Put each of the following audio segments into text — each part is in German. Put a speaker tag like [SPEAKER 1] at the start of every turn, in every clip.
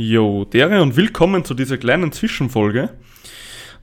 [SPEAKER 1] Jo, dere und willkommen zu dieser kleinen Zwischenfolge.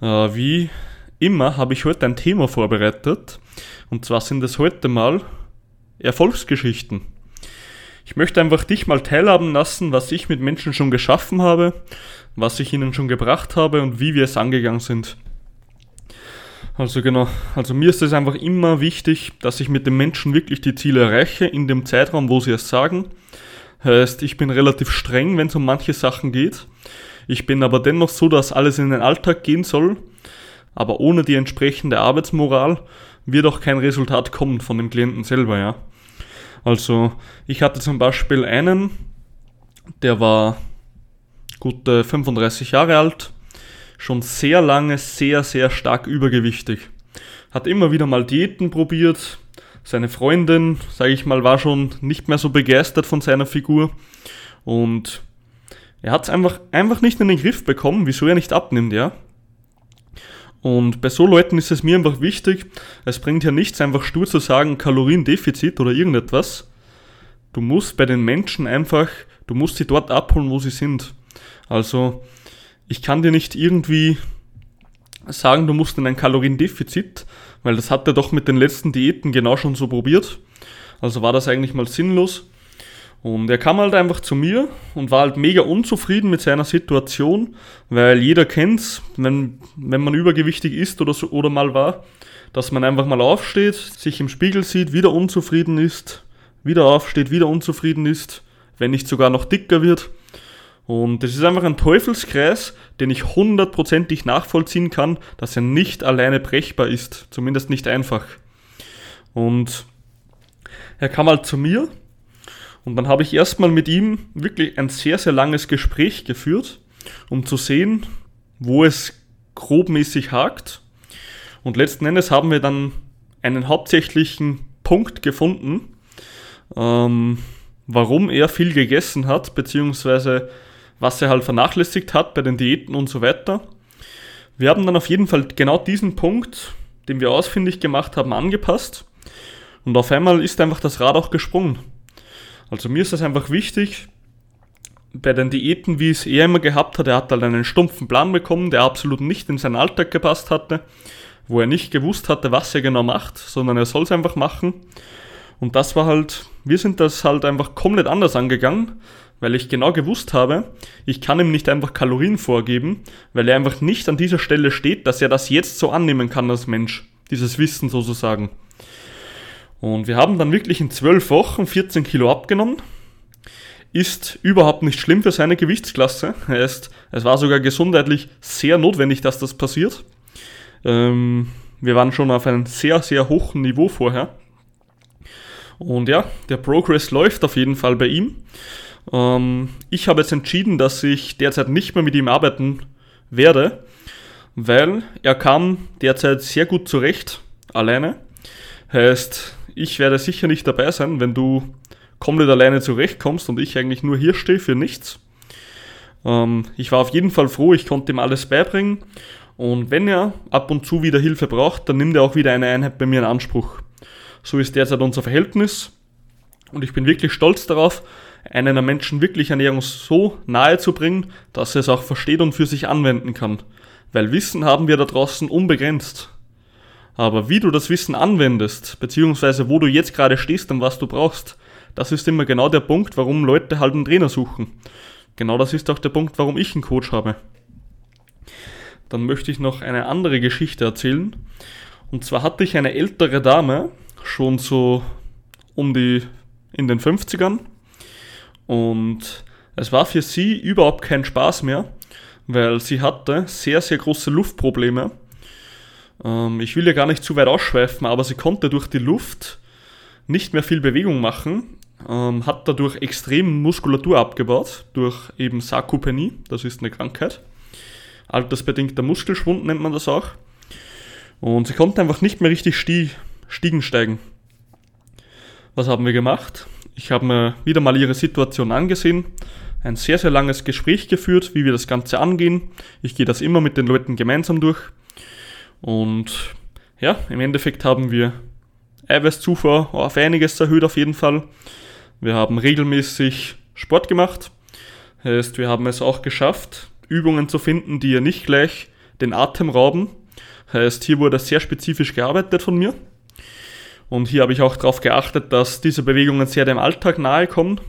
[SPEAKER 1] Äh, wie immer habe ich heute ein Thema vorbereitet. Und zwar sind es heute mal Erfolgsgeschichten. Ich möchte einfach dich mal teilhaben lassen, was ich mit Menschen schon geschaffen habe, was ich ihnen schon gebracht habe und wie wir es angegangen sind. Also genau, also mir ist es einfach immer wichtig, dass ich mit den Menschen wirklich die Ziele erreiche in dem Zeitraum, wo sie es sagen Heißt, ich bin relativ streng, wenn es um manche Sachen geht. Ich bin aber dennoch so, dass alles in den Alltag gehen soll. Aber ohne die entsprechende Arbeitsmoral wird auch kein Resultat kommen von dem Klienten selber, ja. Also, ich hatte zum Beispiel einen, der war gute 35 Jahre alt, schon sehr lange sehr, sehr stark übergewichtig. Hat immer wieder mal Diäten probiert, seine Freundin, sage ich mal, war schon nicht mehr so begeistert von seiner Figur und er hat es einfach, einfach nicht in den Griff bekommen, wieso er nicht abnimmt, ja. Und bei so Leuten ist es mir einfach wichtig, es bringt ja nichts, einfach stur zu sagen, Kaloriendefizit oder irgendetwas. Du musst bei den Menschen einfach, du musst sie dort abholen, wo sie sind. Also, ich kann dir nicht irgendwie sagen, du musst in ein Kaloriendefizit, weil das hat er doch mit den letzten Diäten genau schon so probiert. Also war das eigentlich mal sinnlos. Und er kam halt einfach zu mir und war halt mega unzufrieden mit seiner Situation, weil jeder kennt's, wenn, wenn man übergewichtig ist oder so, oder mal war, dass man einfach mal aufsteht, sich im Spiegel sieht, wieder unzufrieden ist, wieder aufsteht, wieder unzufrieden ist, wenn nicht sogar noch dicker wird. Und das ist einfach ein Teufelskreis, den ich hundertprozentig nachvollziehen kann, dass er nicht alleine brechbar ist, zumindest nicht einfach. Und er kam halt zu mir und dann habe ich erstmal mit ihm wirklich ein sehr, sehr langes Gespräch geführt, um zu sehen, wo es grobmäßig hakt. Und letzten Endes haben wir dann einen hauptsächlichen Punkt gefunden, ähm, warum er viel gegessen hat, beziehungsweise was er halt vernachlässigt hat bei den Diäten und so weiter. Wir haben dann auf jeden Fall genau diesen Punkt, den wir ausfindig gemacht haben, angepasst. Und auf einmal ist einfach das Rad auch gesprungen. Also mir ist das einfach wichtig, bei den Diäten, wie es er immer gehabt hat, er hat halt einen stumpfen Plan bekommen, der absolut nicht in seinen Alltag gepasst hatte, wo er nicht gewusst hatte, was er genau macht, sondern er soll es einfach machen. Und das war halt, wir sind das halt einfach komplett anders angegangen weil ich genau gewusst habe, ich kann ihm nicht einfach Kalorien vorgeben, weil er einfach nicht an dieser Stelle steht, dass er das jetzt so annehmen kann als Mensch, dieses Wissen sozusagen. Und wir haben dann wirklich in 12 Wochen 14 Kilo abgenommen. Ist überhaupt nicht schlimm für seine Gewichtsklasse. Es war sogar gesundheitlich sehr notwendig, dass das passiert. Ähm, wir waren schon auf einem sehr, sehr hohen Niveau vorher. Und ja, der Progress läuft auf jeden Fall bei ihm. Ähm, ich habe jetzt entschieden, dass ich derzeit nicht mehr mit ihm arbeiten werde, weil er kam derzeit sehr gut zurecht, alleine. Heißt, ich werde sicher nicht dabei sein, wenn du komplett alleine zurechtkommst und ich eigentlich nur hier stehe für nichts. Ähm, ich war auf jeden Fall froh, ich konnte ihm alles beibringen. Und wenn er ab und zu wieder Hilfe braucht, dann nimmt er auch wieder eine Einheit bei mir in Anspruch. So ist derzeit unser Verhältnis. Und ich bin wirklich stolz darauf, einen Menschen wirklich Ernährung so nahe zu bringen, dass er es auch versteht und für sich anwenden kann. Weil Wissen haben wir da draußen unbegrenzt. Aber wie du das Wissen anwendest, beziehungsweise wo du jetzt gerade stehst und was du brauchst, das ist immer genau der Punkt, warum Leute halt einen Trainer suchen. Genau das ist auch der Punkt, warum ich einen Coach habe. Dann möchte ich noch eine andere Geschichte erzählen. Und zwar hatte ich eine ältere Dame, schon so um die in den 50ern, und es war für sie überhaupt kein Spaß mehr, weil sie hatte sehr, sehr große Luftprobleme. Ähm, ich will ja gar nicht zu weit ausschweifen, aber sie konnte durch die Luft nicht mehr viel Bewegung machen, ähm, hat dadurch extrem Muskulatur abgebaut, durch eben Sarkopenie, das ist eine Krankheit. Altersbedingter Muskelschwund nennt man das auch. Und sie konnte einfach nicht mehr richtig Stiegen steigen. Was haben wir gemacht? Ich habe mir wieder mal ihre Situation angesehen, ein sehr, sehr langes Gespräch geführt, wie wir das Ganze angehen. Ich gehe das immer mit den Leuten gemeinsam durch. Und ja, im Endeffekt haben wir Eiweißzufuhr auf einiges erhöht auf jeden Fall. Wir haben regelmäßig Sport gemacht. Heißt, wir haben es auch geschafft, Übungen zu finden, die ihr nicht gleich den Atem rauben. Heißt, hier wurde sehr spezifisch gearbeitet von mir. Und hier habe ich auch darauf geachtet, dass diese Bewegungen sehr dem Alltag nahe kommen.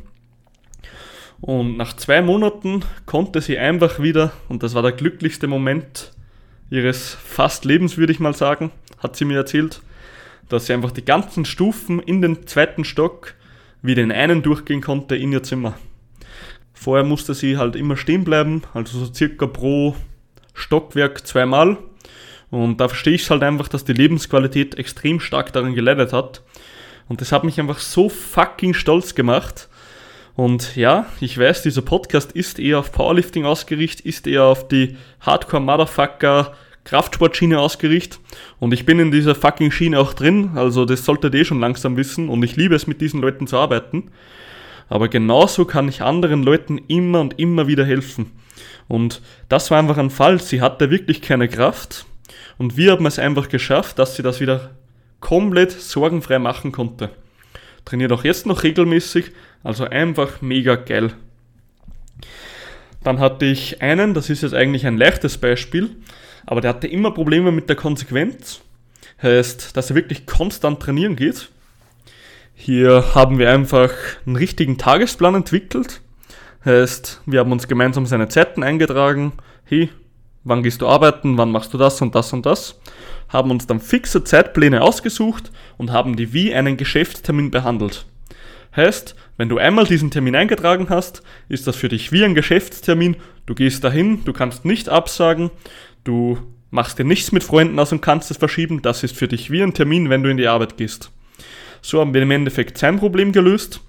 [SPEAKER 1] Und nach zwei Monaten konnte sie einfach wieder, und das war der glücklichste Moment ihres fast Lebens, würde ich mal sagen, hat sie mir erzählt, dass sie einfach die ganzen Stufen in den zweiten Stock wieder in einen durchgehen konnte in ihr Zimmer. Vorher musste sie halt immer stehen bleiben, also so circa pro Stockwerk zweimal. Und da verstehe ich halt einfach, dass die Lebensqualität extrem stark daran geleitet hat. Und das hat mich einfach so fucking stolz gemacht. Und ja, ich weiß, dieser Podcast ist eher auf Powerlifting ausgerichtet, ist eher auf die Hardcore-Motherfucker Kraftsportschiene ausgerichtet. Und ich bin in dieser fucking Schiene auch drin, also das solltet ihr eh schon langsam wissen. Und ich liebe es, mit diesen Leuten zu arbeiten. Aber genauso kann ich anderen Leuten immer und immer wieder helfen. Und das war einfach ein Fall. Sie hatte wirklich keine Kraft. Und wir haben es einfach geschafft, dass sie das wieder komplett sorgenfrei machen konnte. Trainiert auch jetzt noch regelmäßig, also einfach mega geil. Dann hatte ich einen, das ist jetzt eigentlich ein leichtes Beispiel, aber der hatte immer Probleme mit der Konsequenz. Heißt, dass er wirklich konstant trainieren geht. Hier haben wir einfach einen richtigen Tagesplan entwickelt. Heißt, wir haben uns gemeinsam seine Zeiten eingetragen. Hey, wann gehst du arbeiten, wann machst du das und das und das. Haben uns dann fixe Zeitpläne ausgesucht und haben die wie einen Geschäftstermin behandelt. Heißt, wenn du einmal diesen Termin eingetragen hast, ist das für dich wie ein Geschäftstermin. Du gehst dahin, du kannst nicht absagen, du machst dir nichts mit Freunden aus und kannst es verschieben. Das ist für dich wie ein Termin, wenn du in die Arbeit gehst. So haben wir im Endeffekt sein Problem gelöst.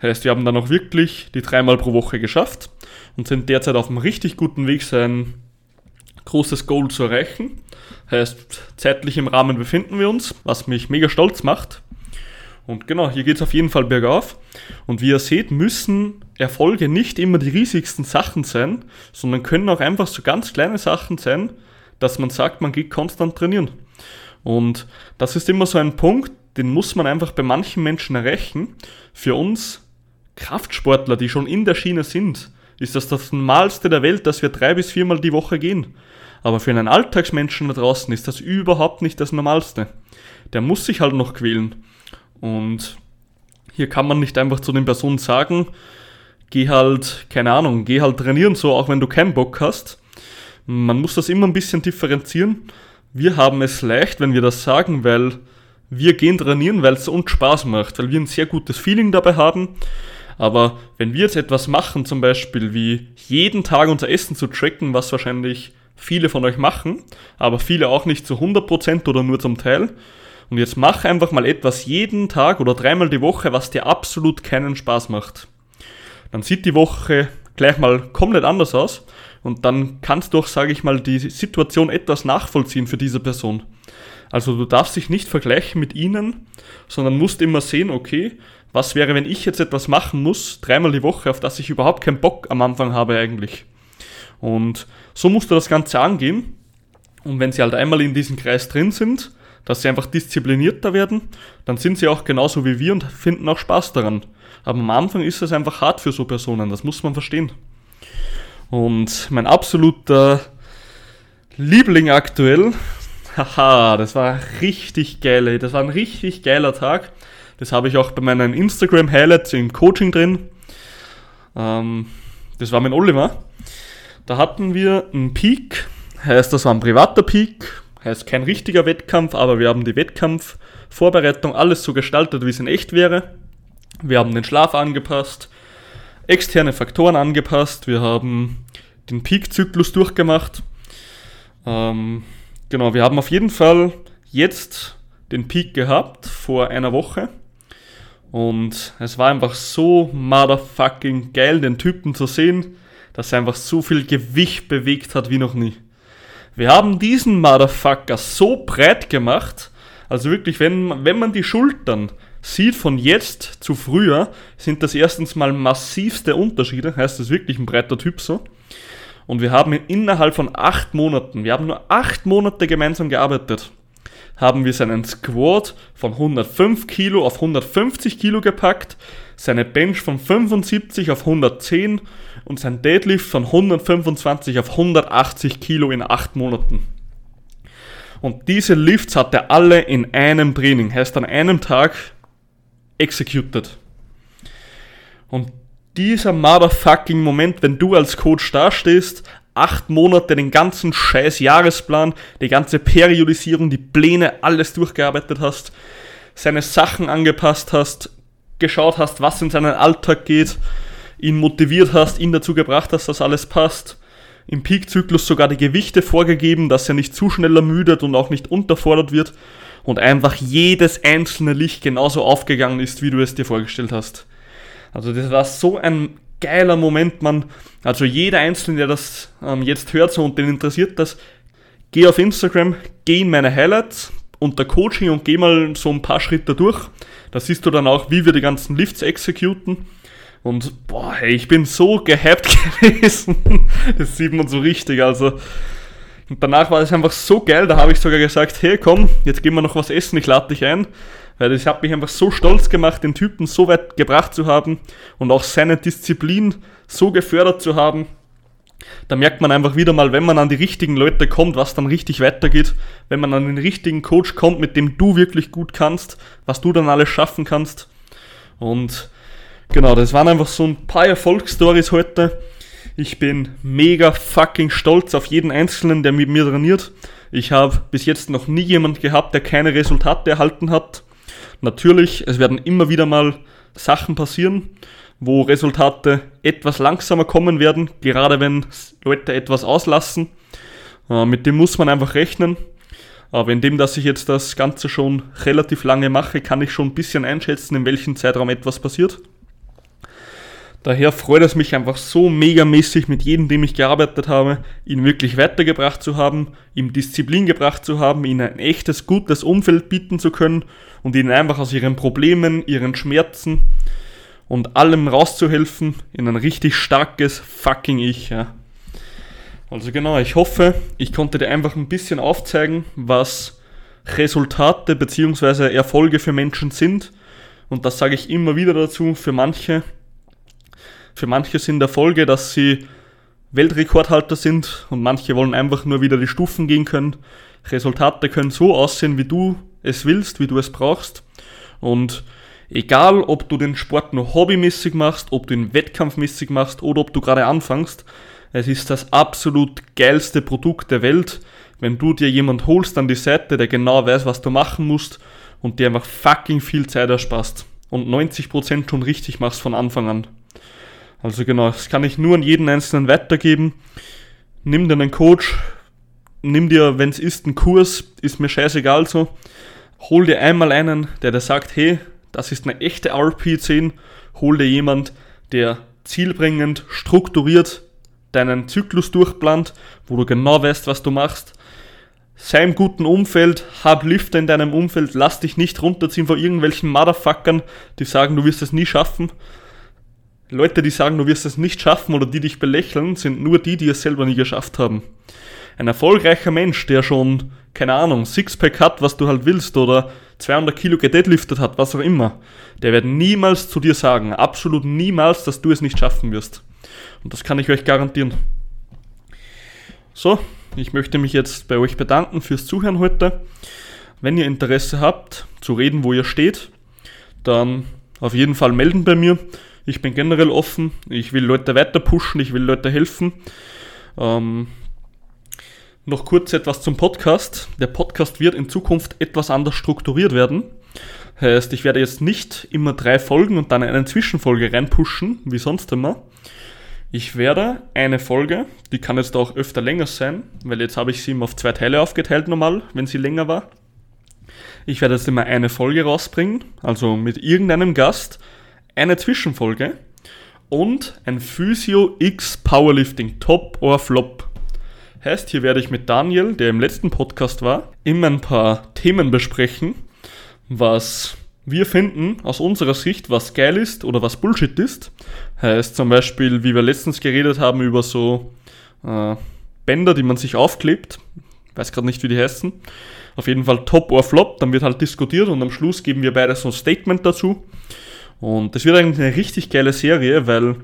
[SPEAKER 1] Heißt, wir haben dann auch wirklich die dreimal pro Woche geschafft und sind derzeit auf einem richtig guten Weg, sein großes Goal zu erreichen. Heißt, zeitlich im Rahmen befinden wir uns, was mich mega stolz macht. Und genau, hier geht es auf jeden Fall bergauf. Und wie ihr seht, müssen Erfolge nicht immer die riesigsten Sachen sein, sondern können auch einfach so ganz kleine Sachen sein, dass man sagt, man geht konstant trainieren. Und das ist immer so ein Punkt, den muss man einfach bei manchen Menschen erreichen. Für uns Kraftsportler, die schon in der Schiene sind, ist das das Normalste der Welt, dass wir drei bis viermal die Woche gehen. Aber für einen Alltagsmenschen da draußen ist das überhaupt nicht das Normalste. Der muss sich halt noch quälen. Und hier kann man nicht einfach zu den Personen sagen, geh halt, keine Ahnung, geh halt trainieren, so auch wenn du keinen Bock hast. Man muss das immer ein bisschen differenzieren. Wir haben es leicht, wenn wir das sagen, weil wir gehen trainieren, weil es uns Spaß macht, weil wir ein sehr gutes Feeling dabei haben. Aber wenn wir jetzt etwas machen, zum Beispiel wie jeden Tag unser Essen zu tracken, was wahrscheinlich viele von euch machen, aber viele auch nicht zu 100% oder nur zum Teil. Und jetzt mach einfach mal etwas jeden Tag oder dreimal die Woche, was dir absolut keinen Spaß macht. Dann sieht die Woche gleich mal komplett anders aus und dann kannst du auch, sage ich mal, die Situation etwas nachvollziehen für diese Person. Also du darfst dich nicht vergleichen mit ihnen, sondern musst immer sehen, okay, was wäre, wenn ich jetzt etwas machen muss, dreimal die Woche, auf das ich überhaupt keinen Bock am Anfang habe eigentlich. Und so musst du das Ganze angehen. Und wenn sie halt einmal in diesem Kreis drin sind, dass sie einfach disziplinierter werden, dann sind sie auch genauso wie wir und finden auch Spaß daran. Aber am Anfang ist es einfach hart für so Personen, das muss man verstehen. Und mein absoluter Liebling aktuell Haha, das war richtig geil, ey. Das war ein richtig geiler Tag. Das habe ich auch bei meinen Instagram-Highlights im Coaching drin. Ähm, das war mein Oliver. Da hatten wir einen Peak, heißt das war ein privater Peak, heißt kein richtiger Wettkampf, aber wir haben die Wettkampfvorbereitung alles so gestaltet, wie es in echt wäre. Wir haben den Schlaf angepasst, externe Faktoren angepasst, wir haben den Peak-Zyklus durchgemacht. Ähm, Genau, wir haben auf jeden Fall jetzt den Peak gehabt vor einer Woche. Und es war einfach so motherfucking geil, den Typen zu sehen, dass er einfach so viel Gewicht bewegt hat wie noch nie. Wir haben diesen Motherfucker so breit gemacht, also wirklich, wenn, wenn man die Schultern sieht von jetzt zu früher, sind das erstens mal massivste Unterschiede, heißt das wirklich ein breiter Typ so. Und wir haben innerhalb von acht Monaten, wir haben nur acht Monate gemeinsam gearbeitet, haben wir seinen Squat von 105 Kilo auf 150 Kilo gepackt, seine Bench von 75 auf 110 und sein Deadlift von 125 auf 180 Kilo in 8 Monaten. Und diese Lifts hat er alle in einem Training, heißt an einem Tag executed. Und dieser motherfucking Moment, wenn du als Coach dastehst, acht Monate den ganzen scheiß Jahresplan, die ganze Periodisierung, die Pläne, alles durchgearbeitet hast, seine Sachen angepasst hast, geschaut hast, was in seinen Alltag geht, ihn motiviert hast, ihn dazu gebracht hast, dass alles passt, im Peak-Zyklus sogar die Gewichte vorgegeben, dass er nicht zu schnell ermüdet und auch nicht unterfordert wird und einfach jedes einzelne Licht genauso aufgegangen ist, wie du es dir vorgestellt hast. Also das war so ein geiler Moment, man. Also jeder Einzelne, der das ähm, jetzt hört so und den interessiert das, geh auf Instagram, geh in meine Highlights unter Coaching und geh mal so ein paar Schritte durch. Da siehst du dann auch, wie wir die ganzen Lifts exekuten. Und boah, hey, ich bin so gehypt gewesen. das sieht man so richtig. Also, und danach war es einfach so geil, da habe ich sogar gesagt, hey komm, jetzt gehen wir noch was essen, ich lade dich ein. Weil das hat mich einfach so stolz gemacht, den Typen so weit gebracht zu haben und auch seine Disziplin so gefördert zu haben. Da merkt man einfach wieder mal, wenn man an die richtigen Leute kommt, was dann richtig weitergeht. Wenn man an den richtigen Coach kommt, mit dem du wirklich gut kannst, was du dann alles schaffen kannst. Und genau, das waren einfach so ein paar Erfolgsstories heute. Ich bin mega fucking stolz auf jeden Einzelnen, der mit mir trainiert. Ich habe bis jetzt noch nie jemand gehabt, der keine Resultate erhalten hat. Natürlich, es werden immer wieder mal Sachen passieren, wo Resultate etwas langsamer kommen werden, gerade wenn Leute etwas auslassen. Äh, mit dem muss man einfach rechnen. Aber indem, dass ich jetzt das Ganze schon relativ lange mache, kann ich schon ein bisschen einschätzen, in welchem Zeitraum etwas passiert. Daher freut es mich einfach so megamäßig mit jedem, dem ich gearbeitet habe, ihn wirklich weitergebracht zu haben, ihm Disziplin gebracht zu haben, ihm ein echtes, gutes Umfeld bieten zu können und ihnen einfach aus ihren Problemen, ihren Schmerzen und allem rauszuhelfen in ein richtig starkes fucking Ich. Ja. Also genau, ich hoffe, ich konnte dir einfach ein bisschen aufzeigen, was Resultate bzw. Erfolge für Menschen sind. Und das sage ich immer wieder dazu, für manche für manche sind Erfolge, dass sie Weltrekordhalter sind und manche wollen einfach nur wieder die Stufen gehen können. Resultate können so aussehen, wie du es willst, wie du es brauchst. Und egal, ob du den Sport nur hobbymäßig machst, ob du ihn wettkampfmäßig machst oder ob du gerade anfängst, es ist das absolut geilste Produkt der Welt, wenn du dir jemand holst an die Seite, der genau weiß, was du machen musst und dir einfach fucking viel Zeit ersparst und 90% schon richtig machst von Anfang an. Also genau, das kann ich nur an jeden Einzelnen weitergeben. Nimm dir einen Coach, nimm dir, wenn es ist, einen Kurs, ist mir scheißegal so. Hol dir einmal einen, der dir sagt, hey, das ist eine echte RP10. Hol dir jemand, der zielbringend, strukturiert deinen Zyklus durchplant, wo du genau weißt, was du machst. Sei im guten Umfeld, hab Lifter in deinem Umfeld, lass dich nicht runterziehen von irgendwelchen Motherfuckern, die sagen, du wirst es nie schaffen, Leute, die sagen, du wirst es nicht schaffen oder die dich belächeln, sind nur die, die es selber nie geschafft haben. Ein erfolgreicher Mensch, der schon, keine Ahnung, Sixpack hat, was du halt willst, oder 200 Kilo gedeadliftet hat, was auch immer, der wird niemals zu dir sagen, absolut niemals, dass du es nicht schaffen wirst. Und das kann ich euch garantieren. So, ich möchte mich jetzt bei euch bedanken fürs Zuhören heute. Wenn ihr Interesse habt, zu reden, wo ihr steht, dann auf jeden Fall melden bei mir. Ich bin generell offen. Ich will Leute weiter pushen, ich will Leute helfen. Ähm, noch kurz etwas zum Podcast. Der Podcast wird in Zukunft etwas anders strukturiert werden. Heißt, ich werde jetzt nicht immer drei Folgen und dann eine Zwischenfolge reinpushen, wie sonst immer. Ich werde eine Folge, die kann jetzt auch öfter länger sein, weil jetzt habe ich sie immer auf zwei Teile aufgeteilt normal, wenn sie länger war. Ich werde jetzt immer eine Folge rausbringen, also mit irgendeinem Gast, eine Zwischenfolge und ein Physio X Powerlifting Top or Flop. Heißt, hier werde ich mit Daniel, der im letzten Podcast war, immer ein paar Themen besprechen, was wir finden aus unserer Sicht, was geil ist oder was Bullshit ist. Heißt zum Beispiel, wie wir letztens geredet haben über so äh, Bänder, die man sich aufklebt. Weiß gerade nicht, wie die heißen. Auf jeden Fall Top or Flop, dann wird halt diskutiert und am Schluss geben wir beide so ein Statement dazu. Und das wird eigentlich eine richtig geile Serie, weil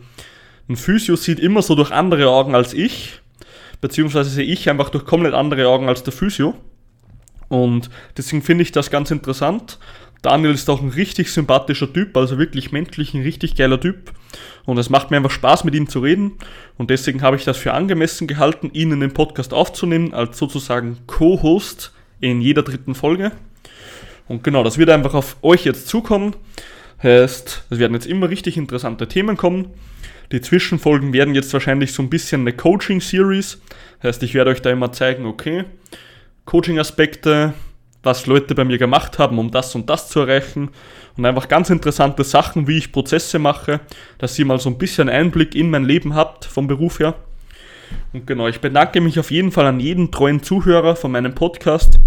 [SPEAKER 1] ein Physio sieht immer so durch andere Augen als ich, beziehungsweise sehe ich einfach durch komplett andere Augen als der Physio. Und deswegen finde ich das ganz interessant. Daniel ist auch ein richtig sympathischer Typ, also wirklich menschlich ein richtig geiler Typ. Und es macht mir einfach Spaß, mit ihm zu reden. Und deswegen habe ich das für angemessen gehalten, ihn in den Podcast aufzunehmen, als sozusagen Co-Host in jeder dritten Folge. Und genau, das wird einfach auf euch jetzt zukommen. Heißt, es werden jetzt immer richtig interessante Themen kommen. Die Zwischenfolgen werden jetzt wahrscheinlich so ein bisschen eine Coaching-Series. Heißt, ich werde euch da immer zeigen, okay, Coaching-Aspekte, was Leute bei mir gemacht haben, um das und das zu erreichen. Und einfach ganz interessante Sachen, wie ich Prozesse mache, dass ihr mal so ein bisschen Einblick in mein Leben habt vom Beruf her. Und genau, ich bedanke mich auf jeden Fall an jeden treuen Zuhörer von meinem Podcast.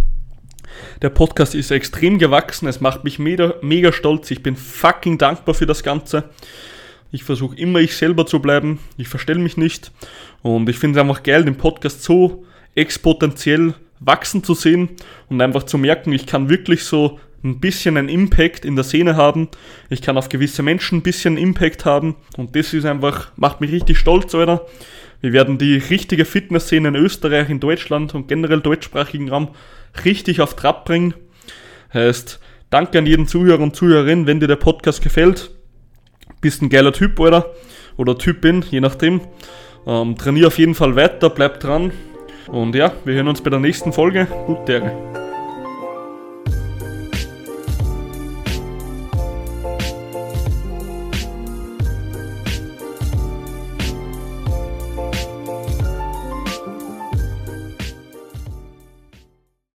[SPEAKER 1] Der Podcast ist extrem gewachsen, es macht mich mega, mega stolz. Ich bin fucking dankbar für das Ganze. Ich versuche immer ich selber zu bleiben. Ich verstelle mich nicht. Und ich finde es einfach geil, den Podcast so exponentiell wachsen zu sehen und einfach zu merken, ich kann wirklich so ein bisschen einen Impact in der Szene haben. Ich kann auf gewisse Menschen ein bisschen Impact haben und das ist einfach, macht mich richtig stolz, Alter. Wir werden die richtige Fitnessszene in Österreich, in Deutschland und generell deutschsprachigen Raum richtig auf Trab bringen. Heißt, danke an jeden Zuhörer und Zuhörerin, wenn dir der Podcast gefällt. Bist ein geiler Typ, oder? Oder Typin, je nachdem. Ähm, trainier auf jeden Fall weiter, bleib dran und ja, wir hören uns bei der nächsten Folge. Gute Ehre.